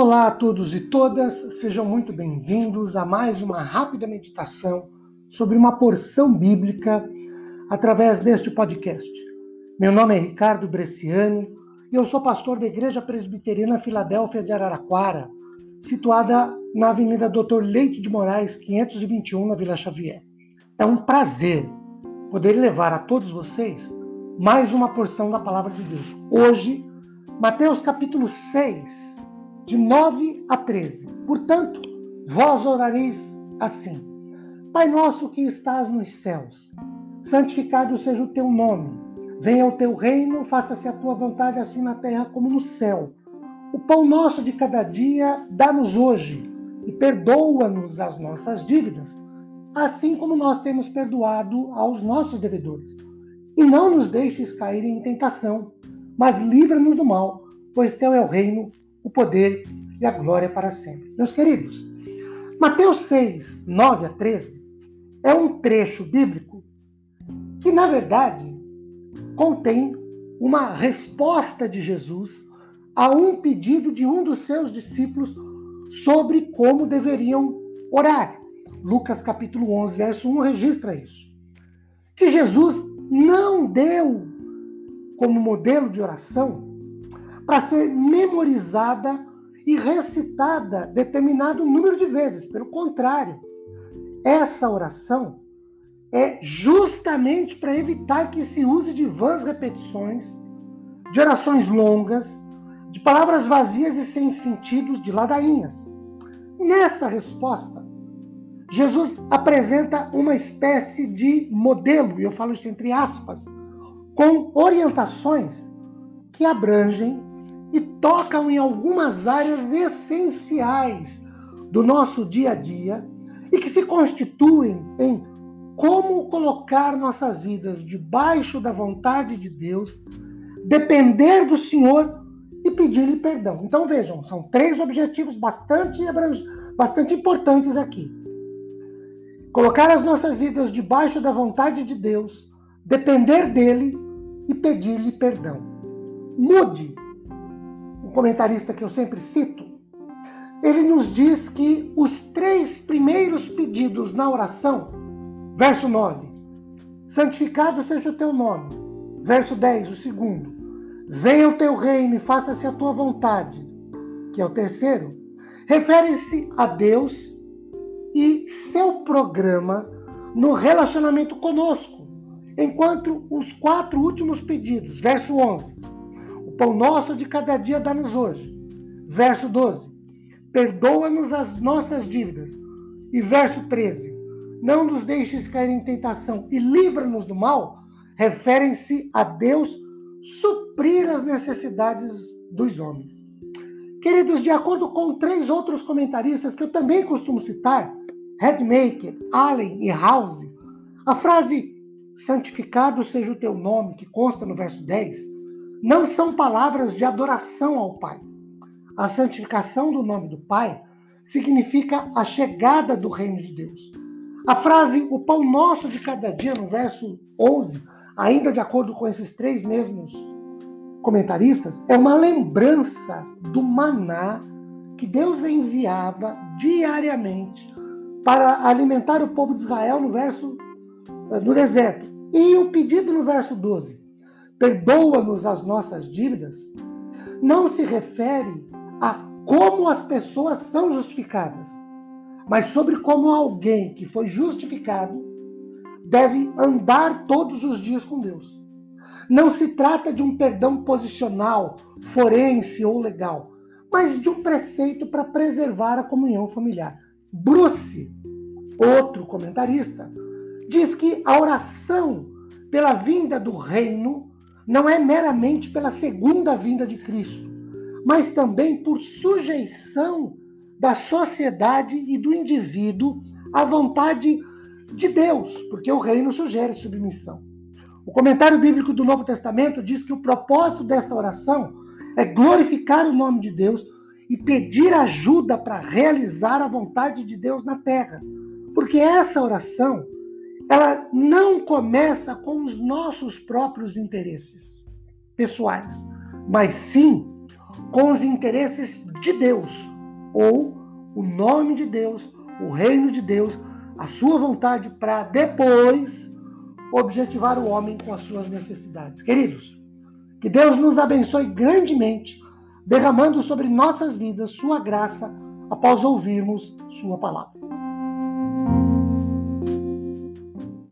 Olá a todos e todas, sejam muito bem-vindos a mais uma rápida meditação sobre uma porção bíblica através deste podcast. Meu nome é Ricardo Bresciani e eu sou pastor da Igreja Presbiteriana Filadélfia de Araraquara, situada na Avenida Doutor Leite de Moraes, 521, na Vila Xavier. É um prazer poder levar a todos vocês mais uma porção da palavra de Deus. Hoje, Mateus capítulo 6, de 9 a 13. Portanto, vós orareis assim: Pai nosso que estás nos céus, santificado seja o teu nome. Venha o teu reino, faça-se a tua vontade, assim na terra como no céu. O pão nosso de cada dia dá-nos hoje e perdoa-nos as nossas dívidas, assim como nós temos perdoado aos nossos devedores. E não nos deixes cair em tentação, mas livra-nos do mal, pois teu é o reino, o poder e a glória para sempre. Meus queridos, Mateus 6, 9 a 13 é um trecho bíblico que, na verdade, contém uma resposta de Jesus a um pedido de um dos seus discípulos sobre como deveriam orar. Lucas capítulo 11, verso 1 registra isso. Que Jesus não deu como modelo de oração para ser memorizada e recitada determinado número de vezes. Pelo contrário, essa oração é justamente para evitar que se use de vãs repetições, de orações longas, de palavras vazias e sem sentidos, de ladainhas. Nessa resposta, Jesus apresenta uma espécie de modelo, e eu falo isso entre aspas, com orientações que abrangem e tocam em algumas áreas essenciais do nosso dia a dia e que se constituem em como colocar nossas vidas debaixo da vontade de Deus, depender do Senhor e pedir-lhe perdão. Então vejam, são três objetivos bastante, bastante importantes aqui. Colocar as nossas vidas debaixo da vontade de Deus, depender dele e pedir-lhe perdão. Mude comentarista que eu sempre cito, ele nos diz que os três primeiros pedidos na oração, verso 9, santificado seja o teu nome, verso 10, o segundo, venha o teu reino e faça-se a tua vontade, que é o terceiro, refere-se a Deus e seu programa no relacionamento conosco, enquanto os quatro últimos pedidos, verso 11, pão nosso de cada dia dá-nos hoje. Verso 12. Perdoa-nos as nossas dívidas. E verso 13. Não nos deixes cair em tentação e livra-nos do mal. Referem-se a Deus suprir as necessidades dos homens. Queridos, de acordo com três outros comentaristas que eu também costumo citar, Redmaker, Allen e House, a frase santificado seja o teu nome, que consta no verso 10, não são palavras de adoração ao Pai. A santificação do nome do Pai significa a chegada do reino de Deus. A frase o pão nosso de cada dia, no verso 11, ainda de acordo com esses três mesmos comentaristas, é uma lembrança do maná que Deus enviava diariamente para alimentar o povo de Israel no verso no deserto. E o pedido no verso 12, perdoa-nos as nossas dívidas, não se refere a como as pessoas são justificadas, mas sobre como alguém que foi justificado deve andar todos os dias com Deus. Não se trata de um perdão posicional, forense ou legal, mas de um preceito para preservar a comunhão familiar. Bruce, outro comentarista, diz que a oração pela vinda do reino não é meramente pela segunda vinda de Cristo, mas também por sujeição da sociedade e do indivíduo à vontade de Deus, porque o reino sugere submissão. O comentário bíblico do Novo Testamento diz que o propósito desta oração é glorificar o nome de Deus e pedir ajuda para realizar a vontade de Deus na terra. Porque essa oração começa com os nossos próprios interesses pessoais, mas sim com os interesses de Deus, ou o nome de Deus, o reino de Deus, a sua vontade para depois objetivar o homem com as suas necessidades. Queridos, que Deus nos abençoe grandemente, derramando sobre nossas vidas sua graça após ouvirmos sua palavra.